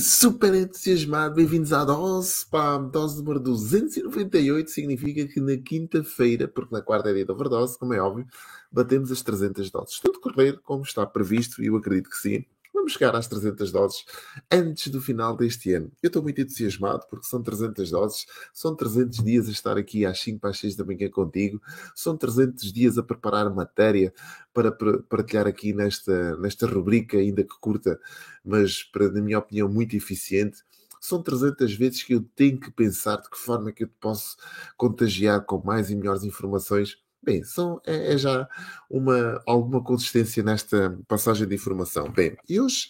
super entusiasmado, bem-vindos à dose, pá, dose número 298, significa que na quinta-feira, porque na quarta é dia da overdose, como é óbvio, batemos as 300 doses. Tudo correr como está previsto, e eu acredito que sim, Vamos chegar às 300 doses antes do final deste ano. Eu estou muito entusiasmado porque são 300 doses, são 300 dias a estar aqui às 5 às 6 da manhã contigo, são 300 dias a preparar matéria para partilhar aqui nesta, nesta rubrica, ainda que curta, mas, para, na minha opinião, muito eficiente são 300 vezes que eu tenho que pensar de que forma é que eu te posso contagiar com mais e melhores informações Bem, são, é, é, já uma, alguma consistência nesta passagem de informação. Bem, e hoje,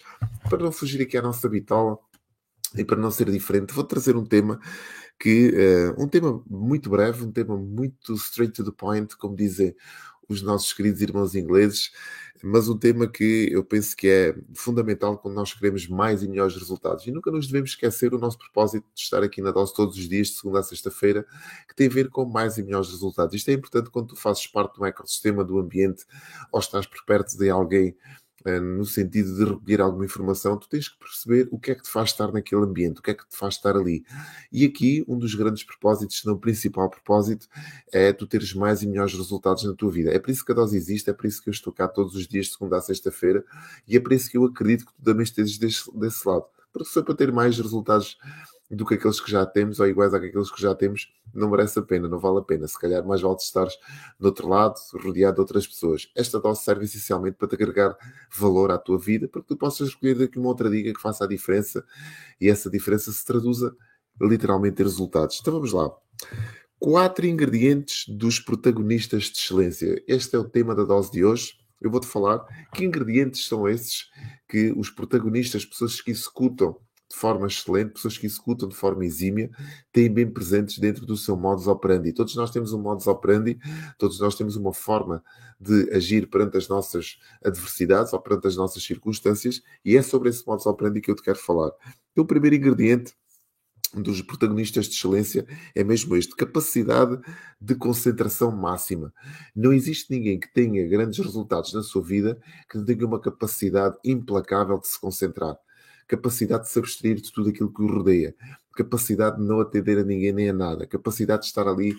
para não fugir aqui à nossa bitola e para não ser diferente, vou trazer um tema que uh, um tema muito breve, um tema muito straight to the point, como dizem os nossos queridos irmãos ingleses, mas um tema que eu penso que é fundamental quando nós queremos mais e melhores resultados. E nunca nos devemos esquecer o nosso propósito de estar aqui na dose todos os dias, de segunda a sexta-feira, que tem a ver com mais e melhores resultados. Isto é importante quando tu fazes parte do ecossistema, do ambiente, ou estás por perto de alguém no sentido de recolher alguma informação, tu tens que perceber o que é que te faz estar naquele ambiente, o que é que te faz estar ali. E aqui, um dos grandes propósitos, se não o principal propósito, é tu teres mais e melhores resultados na tua vida. É por isso que a dose existe, é por isso que eu estou cá todos os dias, segunda a sexta-feira, e é por isso que eu acredito que tu também estejas desse, desse lado. Porque é para ter mais resultados do que aqueles que já temos, ou iguais àqueles que já temos, não merece a pena, não vale a pena. Se calhar mais vale estares do outro lado, rodeado de outras pessoas. Esta dose serve essencialmente para te agregar valor à tua vida, para que tu possas escolher daqui uma outra dica que faça a diferença e essa diferença se traduza literalmente em resultados. Então vamos lá. Quatro ingredientes dos protagonistas de excelência. Este é o tema da dose de hoje. Eu vou-te falar que ingredientes são esses que os protagonistas, pessoas que executam de forma excelente, pessoas que executam de forma exímia, têm bem presentes dentro do seu modus operandi. Todos nós temos um modus operandi, todos nós temos uma forma de agir perante as nossas adversidades ou perante as nossas circunstâncias, e é sobre esse modus operandi que eu te quero falar. O primeiro ingrediente dos protagonistas de excelência é mesmo este: capacidade de concentração máxima. Não existe ninguém que tenha grandes resultados na sua vida que não tenha uma capacidade implacável de se concentrar capacidade de se abstrair de tudo aquilo que o rodeia, capacidade de não atender a ninguém nem a nada, capacidade de estar ali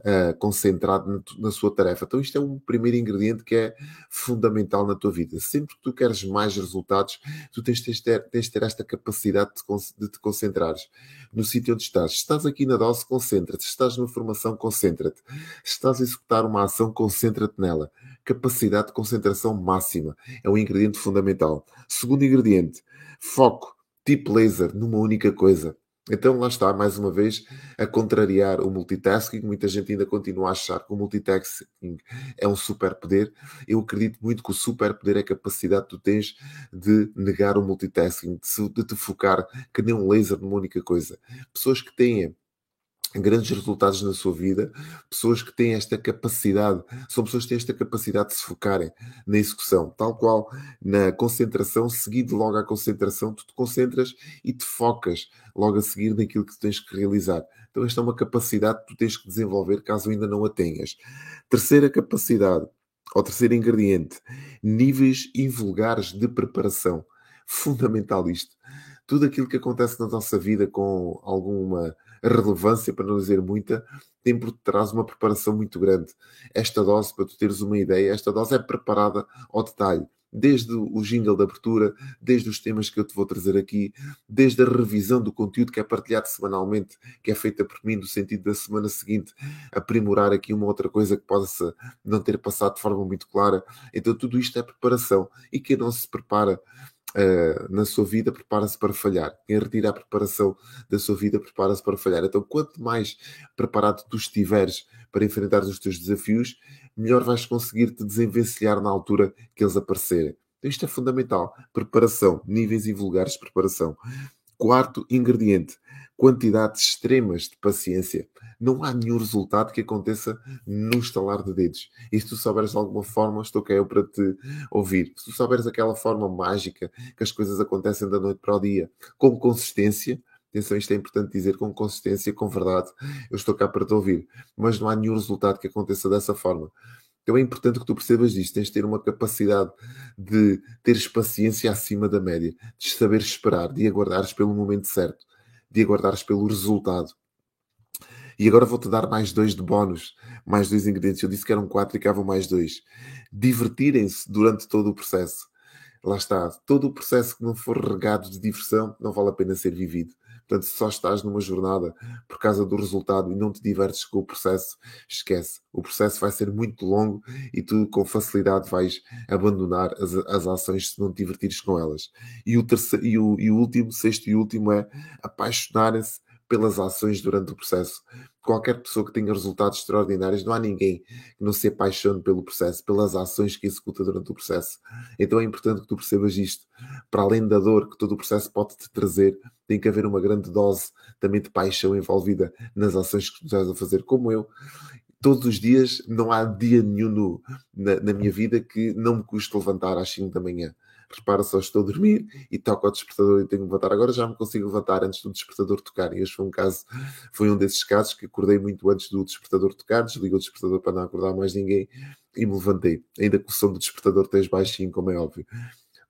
uh, concentrado na, na, sua tarefa. Então, isto é um primeiro ingrediente que é fundamental na tua vida. Sempre que tu queres mais resultados, tu tens de ter, tens de ter esta capacidade de, de te concentrares no sítio onde estás. Se estás aqui na dose, concentra-te. Se estás numa formação, concentra-te. Se estás a executar uma ação, concentra-te nela. Capacidade de concentração máxima é um ingrediente fundamental. Segundo ingrediente, foco, tipo laser, numa única coisa. Então lá está, mais uma vez, a contrariar o multitasking. Muita gente ainda continua a achar que o multitasking é um superpoder. Eu acredito muito que o superpoder é a capacidade que tu tens de negar o multitasking, de, te focar que nem um laser numa única coisa. Pessoas que têm grandes resultados na sua vida, pessoas que têm esta capacidade, são pessoas que têm esta capacidade de se focarem na execução, tal qual na concentração, seguido logo à concentração, tu te concentras e te focas logo a seguir naquilo que tu tens que realizar. Então esta é uma capacidade que tu tens que desenvolver caso ainda não a tenhas. Terceira capacidade, ou terceiro ingrediente, níveis invulgares de preparação. Fundamental isto. Tudo aquilo que acontece na nossa vida com alguma relevância, para não dizer muita, tem por trás uma preparação muito grande. Esta dose, para tu teres uma ideia, esta dose é preparada ao detalhe. Desde o jingle de abertura, desde os temas que eu te vou trazer aqui, desde a revisão do conteúdo que é partilhado semanalmente, que é feita por mim, no sentido da semana seguinte, aprimorar aqui uma outra coisa que possa não ter passado de forma muito clara. Então, tudo isto é preparação. E quem não se prepara Uh, na sua vida, prepara-se para falhar. Quem retira a preparação da sua vida, prepara-se para falhar. Então, quanto mais preparado tu estiveres para enfrentar os teus desafios, melhor vais conseguir te desenvencilhar na altura que eles aparecerem. Então, isto é fundamental. Preparação, níveis invulgares de preparação. Quarto ingrediente: quantidades extremas de paciência. Não há nenhum resultado que aconteça no estalar de dedos. E se tu souberes de alguma forma, estou cá eu para te ouvir. Se tu souberes aquela forma mágica que as coisas acontecem da noite para o dia, com consistência, atenção, isto é importante dizer, com consistência, com verdade, eu estou cá para te ouvir. Mas não há nenhum resultado que aconteça dessa forma. Então é importante que tu percebas isto. Tens de ter uma capacidade de teres paciência acima da média, de saber esperar, de aguardares pelo momento certo, de aguardares pelo resultado. E agora vou-te dar mais dois de bónus, mais dois ingredientes. Eu disse que eram quatro e vão mais dois. Divertirem-se durante todo o processo. Lá está. Todo o processo que não for regado de diversão não vale a pena ser vivido. Portanto, se só estás numa jornada por causa do resultado e não te divertes com o processo, esquece. O processo vai ser muito longo e tu com facilidade vais abandonar as, as ações se não te divertires com elas. E o, terceiro, e o, e o último, sexto e último é apaixonarem-se pelas ações durante o processo. Qualquer pessoa que tenha resultados extraordinários, não há ninguém que não se apaixone pelo processo, pelas ações que executa durante o processo. Então é importante que tu percebas isto. Para além da dor que todo o processo pode te trazer, tem que haver uma grande dose também de paixão envolvida nas ações que tu estás a fazer, como eu todos os dias, não há dia nenhum no, na, na, minha vida que não me custe levantar às 5 da manhã repara só, estou a dormir e toco ao despertador e tenho que levantar. Agora já me consigo levantar antes do despertador tocar. E este foi um caso, foi um desses casos que acordei muito antes do despertador tocar, desliguei o despertador para não acordar mais ninguém e me levantei. Ainda que o som do despertador esteja baixinho, como é óbvio.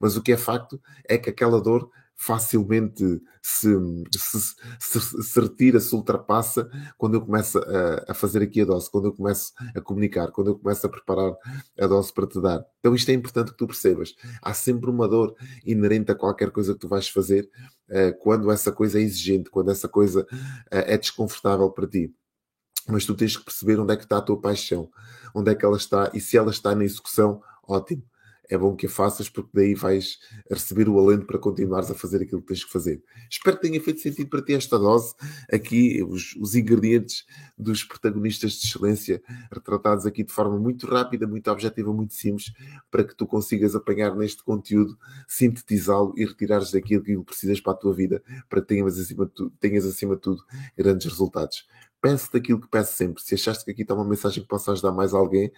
Mas o que é facto é que aquela dor facilmente se, se, se, se, retira, se ultrapassa quando eu começo a, a, fazer aqui a dose, quando eu começo a comunicar, quando eu começo a preparar a dose para te dar. Então isto é importante que tu percebas. Há sempre uma dor inerente a qualquer coisa que tu vais fazer uh, quando essa coisa é exigente, quando essa coisa uh, é desconfortável para ti. Mas tu tens que perceber onde é que está a tua paixão, onde é que ela está, e se ela está na execução, ótimo é bom que a faças porque daí vais receber o alento para continuares a fazer aquilo que tens que fazer. Espero que tenha feito sentido para ti esta dose. Aqui, os, os ingredientes dos protagonistas de excelência retratados aqui de forma muito rápida, muito objetiva, muito simples, para que tu consigas apanhar neste conteúdo, sintetizá-lo e retirares daquilo que precisas para a tua vida, para que tenhas acima de tudo, tenhas acima de tudo grandes resultados peço daquilo que peço sempre. Se achaste que aqui está uma mensagem que possa ajudar mais alguém,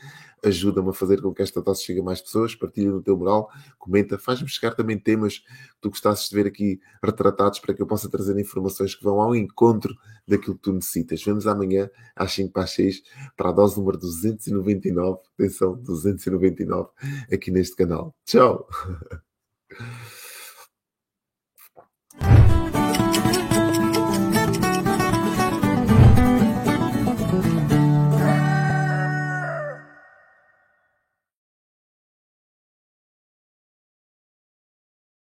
ajuda-me a fazer com que esta dose chegue a mais pessoas, partilha no teu moral, comenta, faz-me chegar também temas que tu gostasses de ver aqui retratados para que eu possa trazer informações que vão ao encontro daquilo que tu necessitas. Vemos amanhã às 5 para as 6 para a dose número 299, atenção, 299 aqui neste canal. Tchau!